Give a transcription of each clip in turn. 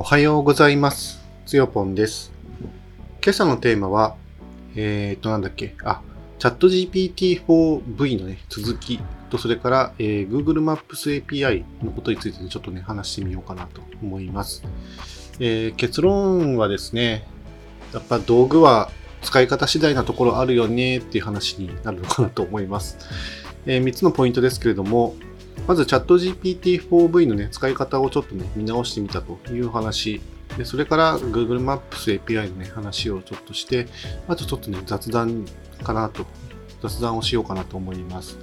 おはようございます。つよぽんです。今朝のテーマは、えー、っと、なんだっけ、あ、チャット GPT-4V のね、続きと、それから、えー Google Maps API のことについてちょっとね、話してみようかなと思います。えー結論はですね、やっぱ道具は使い方次第なところあるよねっていう話になるのかなと思います。え3つのポイントですけれども、まずチャット GPT-4V のね、使い方をちょっとね、見直してみたという話。でそれから Google Maps API のね、話をちょっとして、あとちょっとね、雑談かなと、雑談をしようかなと思います。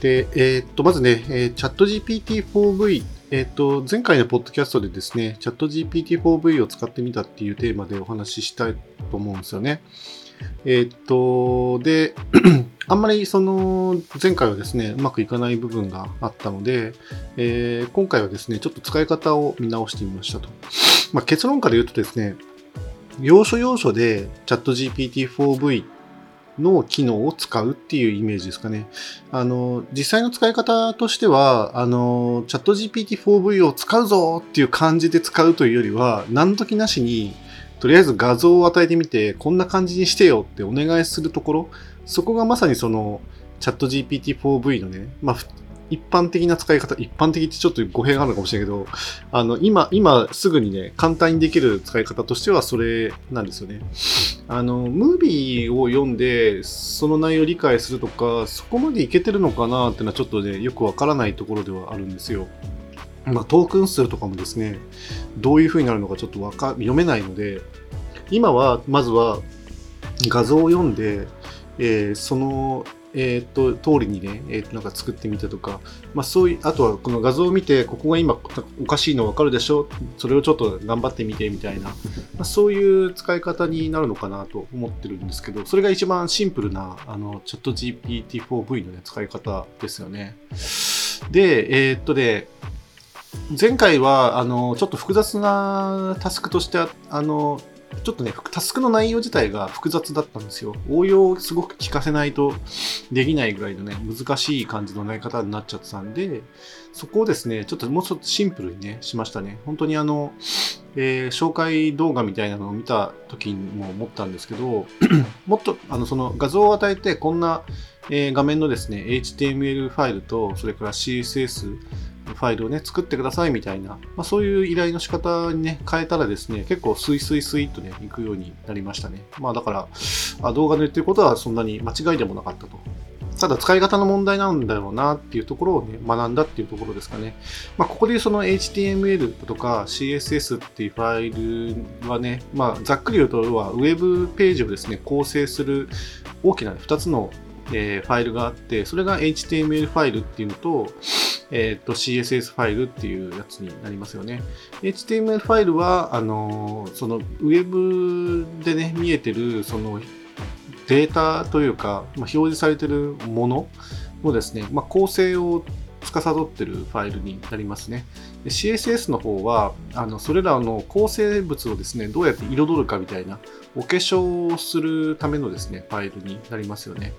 で、えーっと、まずね、えーチャット GPT-4V、えっと、前回のポッドキャストでですね、チャット GPT-4V を使ってみたっていうテーマでお話ししたいと思うんですよね。えーっと、で、あんまりその前回はですね、うまくいかない部分があったので、えー今回はですね、ちょっと使い方を見直してみましたと。まあ、結論から言うとですね、要所要所でチャット GPT-4V の機能を使うっていうイメージですかね。あの、実際の使い方としては、あの、チャット GPT-4V を使うぞっていう感じで使うというよりは、何時なしに、とりあえず画像を与えてみて、こんな感じにしてよってお願いするところ、そこがまさにその、チャット GPT-4V のね、まあ、一般的な使い方、一般的ってちょっと語弊があるかもしれないけど、あの、今、今すぐにね、簡単にできる使い方としてはそれなんですよね。あの、ムービーを読んで、その内容を理解するとか、そこまでいけてるのかなっていうのはちょっとね、よくわからないところではあるんですよ。まあ、トークン数とかもですね、どういう風になるのかちょっとわか読めないので、今は、まずは画像を読んで、えーその、えー、と通りにね、えーとなんか作ってみたとか、まあ、そういうあとはこの画像を見てここが今おかしいの分かるでしょ？それをちょっと頑張ってみてみたいな、まあ、そういう使い方になるのかなと思ってるんですけどそれが一番シンプルなあのチャット GPT-4V の、ね、使い方ですよね。でえーっとで前回はあのちょっと複雑なタスクとしてあのちょっとね、タスクの内容自体が複雑だったんですよ。応用をすごく聞かせないとできないぐらいのね、難しい感じの投げ方になっちゃってたんで、そこをですね、ちょっともうちょっとシンプルにね、しましたね。本当にあの、えー紹介動画みたいなのを見た時にも思ったんですけど、もっとあのその画像を与えて、こんな、え画面のですね、HTML ファイルと、それから CSS ファイルをね、作ってくださいみたいな、まあ、そういう依頼の仕方にね、変えたらですね、結構スイスイスイっとね、いくようになりましたね。まあだから、あ動画で言ってることはそんなに間違いでもなかったと。ただ使い方の問題なんだろうなっていうところをね、学んだっていうところですかね。まあここでその HTML とか CSS っていうファイルはね、まあざっくり言うと、はウェブページをですね、構成する大きな2つのえーファイルがあって、それが HTML ファイルっていうのと、えー、と CSS ファイルっていうやつになりますよね。HTML ファイルは、あのーそのウェブでね、見えてる、そのデータというか、まあ、表示されてるもののですね、まあ、構成を司ってるファイルになりますね。CSS の方は、あのそれらの構成物をですね、どうやって彩るかみたいな、お化粧をするためのですね、ファイルになりますよね。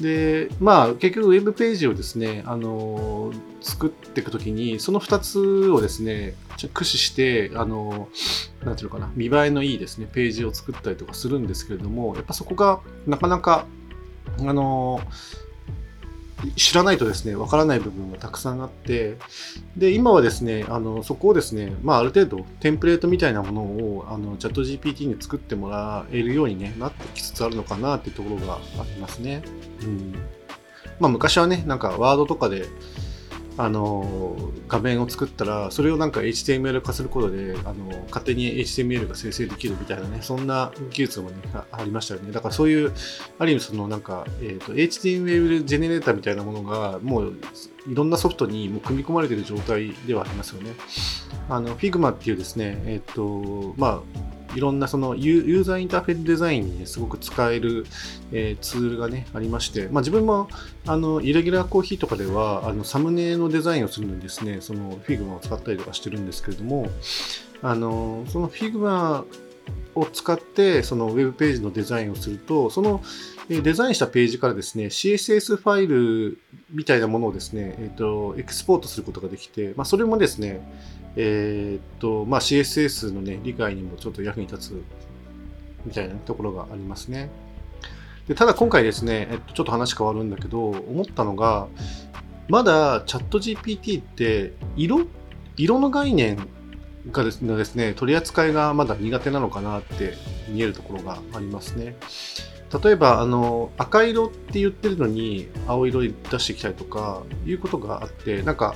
で、まあ、結局ウェブページをですね、あの作っていくときに、その2つをですね、駆使して、あのなんていうのかな、見栄えのいいですね、ページを作ったりとかするんですけれども、やっぱそこがなかなか、あの知らないとですね、わからない部分がたくさんあって、で、今はですね、あの、そこをですね、まあ、ある程度、テンプレートみたいなものを、あの、チャット GPT に作ってもらえるように、ね、なってきつつあるのかなっていうところがありますね。うん。まあ、昔はね、なんか、ワードとかで、あの画面を作ったらそれをなんか HTML 化することであの勝手に HTML が生成できるみたいなねそんな技術もねありましたよね。だからそういうある意味そのなんか、えー、と HTML ジェネレーターみたいなものがもういろんなソフトにもう組み込まれている状態ではありますよね。あの Figma っていうですねえっ、とまあいろんなそのユーザーインターフェースデザインに、ね、すごく使える、えーツールがね、ありまして、まあ、自分もあのイレギュラーコーヒーとかではあのサムネのデザインをするのにですね、その Figma を使ったりとかしてるんですけれども、あのその Figma を使ってそのウェブページのデザインをすると、そのデザインしたページからですね、CSS ファイルみたいなものをですね、えっ、ー、と、エクスポートすることができて、まあ、それもですね、えっ、ー、と、まあ、CSS のね、理解にもちょっと役に立つみたいなところがありますね。でただ今回ですね、えっと、ちょっと話変わるんだけど、思ったのが、まだチャット GPT って色、色の概念がですね、ですね取り扱いがまだ苦手なのかなって見えるところがありますね。例えばあの赤色って言ってるのに青色に出していきたりとかいうことがあってなんか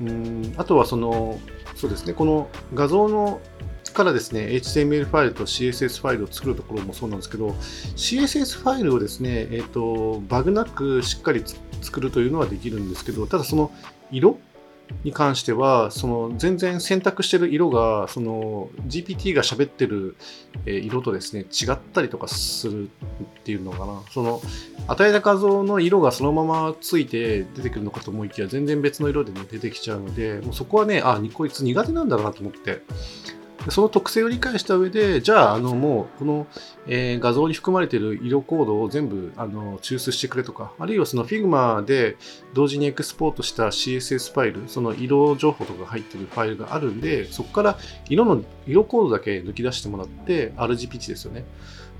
うんあとはそのそうですねこの画像のからですね、HTML ファイルと CSS ファイルを作るところもそうなんですけど、CSS ファイルをですね、えっ、ー、と、バグなくしっかり作るというのはできるんですけど、ただその色に関しては、その全然選択してる色が、その GPT が喋ってる色とですね、違ったりとかするっていうのかな。その与えた画像の色がそのままついて出てくるのかと思いきや、全然別の色でね、出てきちゃうので、もうそこはね、あ、こいつ苦手なんだろうなと思って。その特性を理解した上で、じゃあ、あの、もう、この、えー、画像に含まれている色コードを全部、あの、抽出してくれとか、あるいはその Figma で同時にエクスポートした CSS ファイル、その色情報とか入っているファイルがあるんで、そこから色の、色コードだけ抜き出してもらって、RGB 値ですよね。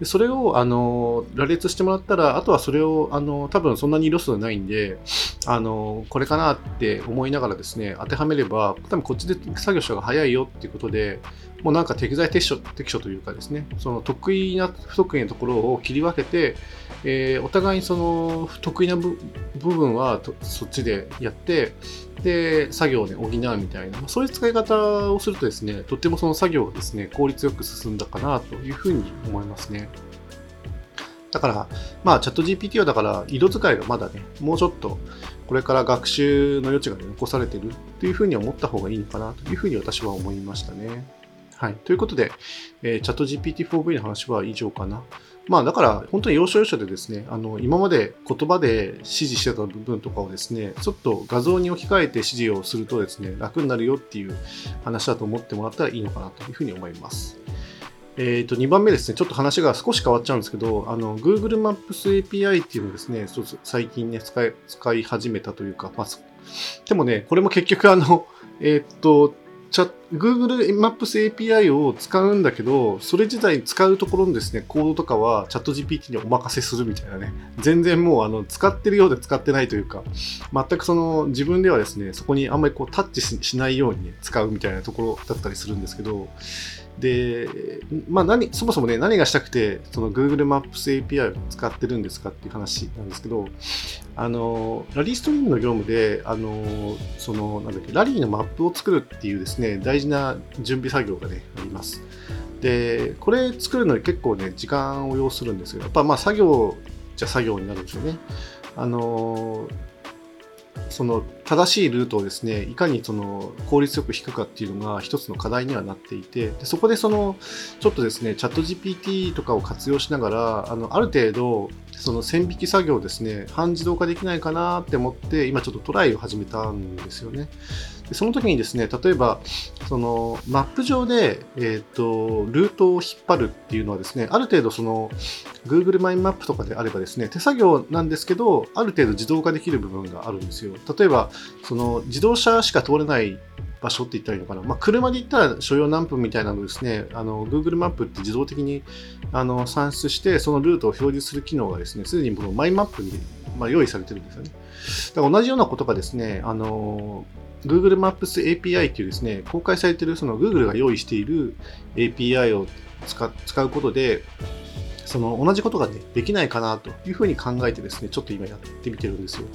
でそれをあの羅列してもらったら、あとはそれをあの多分そんなに色数ないんで、あのこれかなって思いながらですね、当てはめれば、多分こっちで作業した方が早いよっていうことで、もうなんか適材適所適所というかですね、その得意な、不得意なところを切り分けて、えー、お互いにその得意な部分はそっちでやって、で、作業を、ね、補うみたいな、そういう使い方をするとですね、とってもその作業がですね、効率よく進んだかなというふうに思いますね。だから、まあ、チャット GPT はだから、色使いがまだね、もうちょっと、これから学習の余地が、ね、残されてるっていうふうに思った方がいいのかなというふうに私は思いましたね。はい。ということで、えー、チャット GPT-4V の話は以上かな。まあだから本当に要所要所でですね、あの今まで言葉で指示してた部分とかをですね、ちょっと画像に置き換えて指示をするとですね、楽になるよっていう話だと思ってもらったらいいのかなというふうに思います。えっ、ー、と、2番目ですね、ちょっと話が少し変わっちゃうんですけど、あの、Google Maps API っていうのをですね、最近ね、使い、使い始めたというか、まあ、でもね、これも結局あの、えっ、ー、と、チャ Google Maps API を使うんだけど、それ自体使うところのですね、コードとかはチャット GPT にお任せするみたいなね、全然もうあの使ってるようで使ってないというか、全くその自分ではですね、そこにあんまりこうタッチしないように、ね、使うみたいなところだったりするんですけど、で、まあ何、そもそもね、何がしたくて、その Google Maps API を使ってるんですかっていう話なんですけど、あの、ラリーストリームの業務で、あの、その、なんだっけ、ラリーのマップを作るっていうですね、大事な準備作業がね、あります。で、これ作るのに結構ね、時間を要するんですけど、やっぱまあ作業じゃ作業になるんですよね。あの、その正しいルートをですね、いかにその効率よく引くかっていうのが一つの課題にはなっていて、でそこでそのちょっとですね、チャット GPT とかを活用しながら、あのある程度、その線引き作業をですね、半自動化できないかなって思って、今ちょっとトライを始めたんですよね。でその時にですね、例えば、そのマップ上で、えっ、ー、と、ルートを引っ張るっていうのはですね、ある程度その Google マインマップとかであればですね、手作業なんですけど、ある程度自動化できる部分があるんですよ。例えば、その自動車しか通れない場所って言ったらいいのかな。まあ、車で行ったら所要何分みたいなのですね、あの、Google マップって自動的にあの算出して、そのルートを表示する機能がですね、すでにこのマイマップに、まあ、用意されてるんですよね。だから同じようなことがですね、あの、Google Maps API というですね、公開されているその Google が用意している API を使うことで、その同じことが、ね、できないかなというふうに考えてですね、ちょっと今やってみてるんですよ。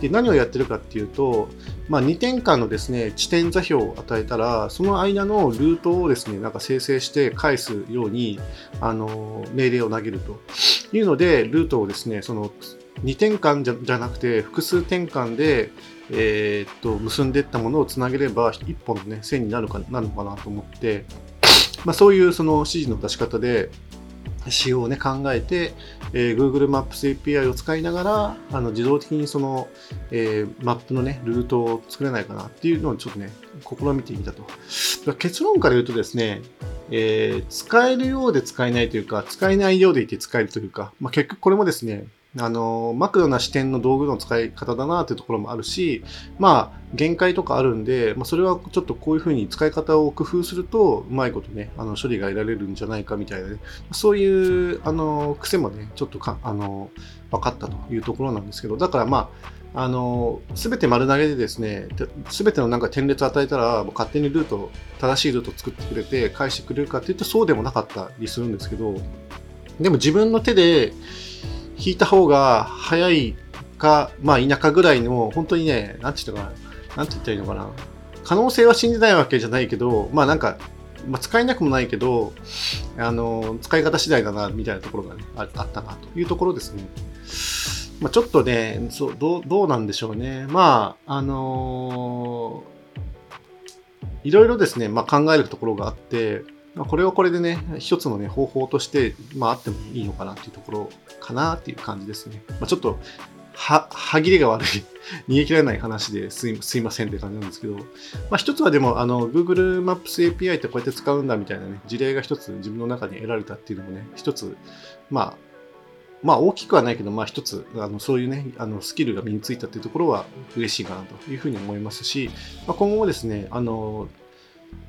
で何をやってるかっていうと、まあ、2点間のですね、地点座標を与えたら、その間のルートをですね、なんか生成して返すように、あの、命令を投げると。いうので、ルートをですね、その2点間じゃなくて、複数点間で、えー、っと結んでいったものをつなげれば1本の、ね、線になるかなのかなと思って、まあ、そういうその指示の出し方で仕様を、ね、考えて、えー、Google Maps API を使いながらあの自動的にその、えー、マップの、ね、ルートを作れないかなっていうのをちょっとね試みてみたと。結論から言うとですねえー、使えるようで使えないというか、使えないようでいて使えるというか、まあ、結局これもですね、あの、マクロな視点の道具の使い方だなというところもあるし、まあ、限界とかあるんで、まあ、それはちょっとこういうふうに使い方を工夫すると、うまいことね、あの、処理が得られるんじゃないかみたいなね、そういう、あの、癖もね、ちょっとか、あの、分かったというところなんですけど、だからまあ、あの、すべて丸投げでですね、すべてのなんか点列を与えたら、勝手にルート、正しいルートを作ってくれて、返してくれるかっていうと、そうでもなかったりするんですけど、でも自分の手で、引いた方が早いか、まあ田舎ぐらいの、本当にね、なんて言ったかな、なんて言ったらいいのかな。可能性は信じないわけじゃないけど、まあなんか、まあ、使えなくもないけど、あの、使い方次第だな、みたいなところが、ね、あったな、というところですね。まあ、ちょっとね、そうどう、どうなんでしょうね。まあ、あのー、いろいろですね、まあ、考えるところがあって、まあ、これはこれでね、一つのね、方法として、まあ、あってもいいのかなっていうところかなっていう感じですね。まあ、ちょっと、は、歯切れが悪い 逃げ切らない話ですいすいませんって感じなんですけど、まあ、一つはでも、あの、Google Maps API ってこうやって使うんだみたいなね、事例が一つ自分の中に得られたっていうのもね、一つ、まあ、まあ大きくはないけど、まあ一つ、あのそういうね、あのスキルが身についたっていうところは嬉しいかなというふうに思いますし、まあ、今後もですね、あの、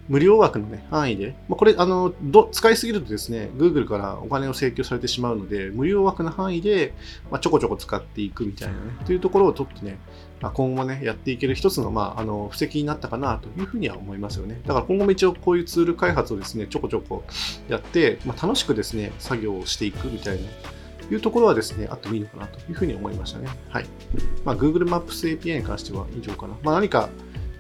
無料枠の、ね、範囲で、まあ、これあのど、使いすぎるとですね、Google からお金を請求されてしまうので、無料枠の範囲で、まあ、ちょこちょこ使っていくみたいなね、というところをちょっとね、まあ、今後もね、やっていける一つの、まあ、あの、布石になったかなというふうには思いますよね。だから今後も一応こういうツール開発をですね、ちょこちょこやって、まあ、楽しくですね、作業をしていくみたいな、いうところはですね、あってもいいのかなというふうに思いましたね。はい。まあ、Google Maps API に関しては以上かな。まあ、何か、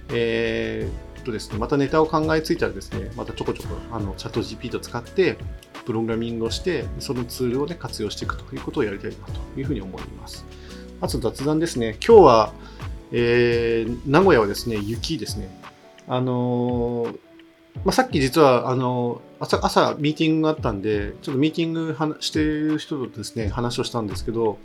え、とですね、またネタを考えついたらですね、またちょこちょこあのチャット GPT を使って、プログラミングをして、そのツールをね、活用していくということをやりたいなというふうに思います。あと雑談ですね。今日は、えー、名古屋はですね、雪ですね。あのー、まあ、さっき実は、あのー、朝、朝ミーティングがあったんで、ちょっとミーティングしてる人とですね、話をしたんですけど、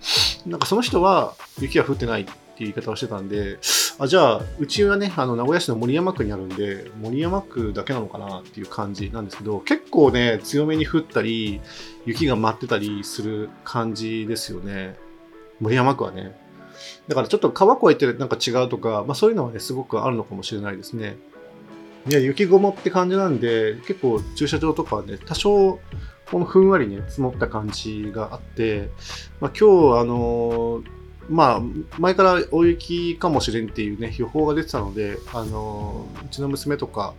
なんかその人は雪が降ってないっていう言い方をしてたんで、あじゃあ、うちはね、あの名古屋市の森山区にあるんで、森山区だけなのかなっていう感じなんですけど、結構ね、強めに降ったり、雪が舞ってたりする感じですよね。森山区はね。だからちょっと川越えてなんか違うとか、まあそういうのはね、すごくあるのかもしれないですね。いや、雪雲って感じなんで、結構駐車場とかはね、多少、このふんわりね、積もった感じがあって、まあ、今日、あのーまあ、前から大雪かもしれんっていうね、予報が出てたので、あの、うちの娘とか、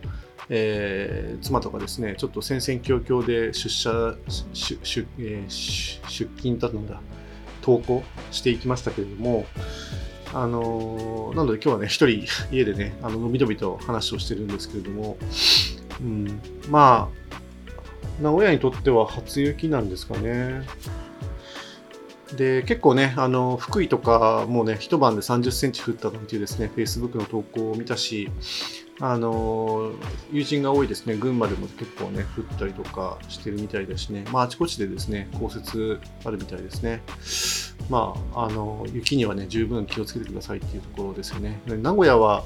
えー、妻とかですね、ちょっと戦々恐々で出社、出出,、えー、出勤だったんだ、登校していきましたけれども、あのなので今日はね、一人家でね、あののびのびと話をしてるんですけれども、うん、まあ、名古屋にとっては初雪なんですかね。で結構ね、あの福井とかもうね、一晩で30センチ降ったなんていうですね、Facebook の投稿を見たし、あの友人が多いですね、群馬でも結構ね、降ったりとかしてるみたいだしね、まあ、あちこちでですね、降雪あるみたいですね。まあ、あの雪にはね、十分気をつけてくださいっていうところですよね。名古屋は、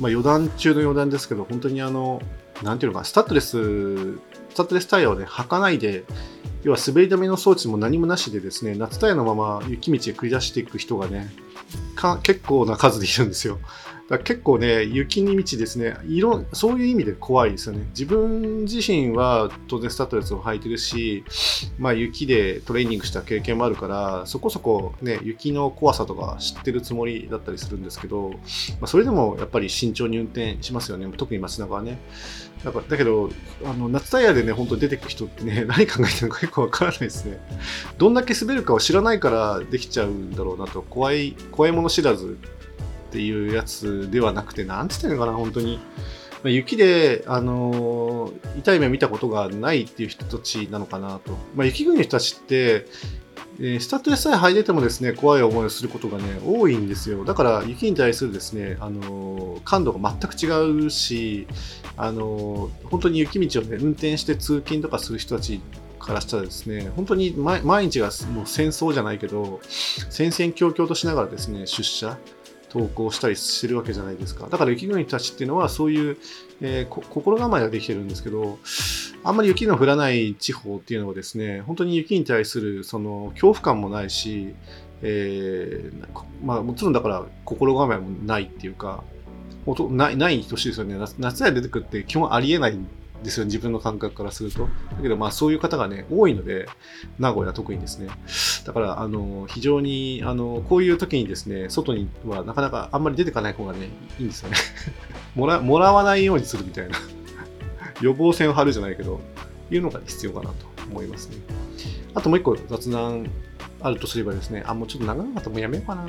まあ、余談中の余談ですけど、本当にあの、なんていうのか、スタッドレス、スタッドレスタイヤをね、履かないで、要は滑り止めの装置も何もなしでですね、夏タイヤのまま雪道へ繰り出していく人がね、結構な数でいるんですよ。だ結構ね、雪に道ですね色、そういう意味で怖いですよね。自分自身は当然スタッドレスを履いてるし、まあ、雪でトレーニングした経験もあるから、そこそこね、雪の怖さとか知ってるつもりだったりするんですけど、まあ、それでもやっぱり慎重に運転しますよね。特に街中はね。だからだけど、あの夏タイヤでね、本当に出てく人ってね、何考えてるのか結構わからないですね。どんだけ滑るかを知らないからできちゃうんだろうなと、怖い、怖いもの知らずっていうやつではなくて、なんつってんのかな、本当に。まあ、雪で、あのー、痛い目見たことがないっていう人たちなのかなと。まあ、雪国の人たちって、えー、スタッドレスさえ履いててもですね、怖い思いをすることがね、多いんですよ。だから雪に対するですね、あのー、感度が全く違うし、あのー、本当に雪道をね、運転して通勤とかする人たちからしたらですね、本当に毎日がもう戦争じゃないけど、戦々恐々としながらですね、出社、投稿したりしてるわけじゃないですか。だから雪国たちっていうのはそういう、えー、心構えができてるんですけど、あんまり雪の降らない地方っていうのはですね、本当に雪に対するその恐怖感もないし、えーまあ、もちろんだから心構えもないっていうか、ないない年ですよね。夏や出てくって基本ありえないですよ、自分の感覚からすると。だけど、まあそういう方がね、多いので、名古屋特にですね。だから、あの、非常に、あの、こういう時にですね、外にはなかなかあんまり出てかない方がね、いいんですよね。もら、もらわないようにするみたいな。予防線を張るじゃないけど、いうのが必要かなと思いますね。あともう一個雑談あるとすればですね、あ、もうちょっと長かったもうやめようかな。や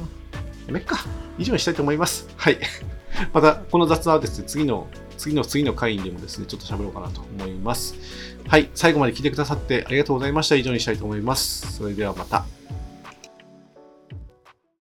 めっか。以上にしたいと思います。はい。また、この雑談はですね、次の、次の次の回でもですね、ちょっと喋ろうかなと思います。はい。最後まで聞いてくださってありがとうございました。以上にしたいと思います。それではまた。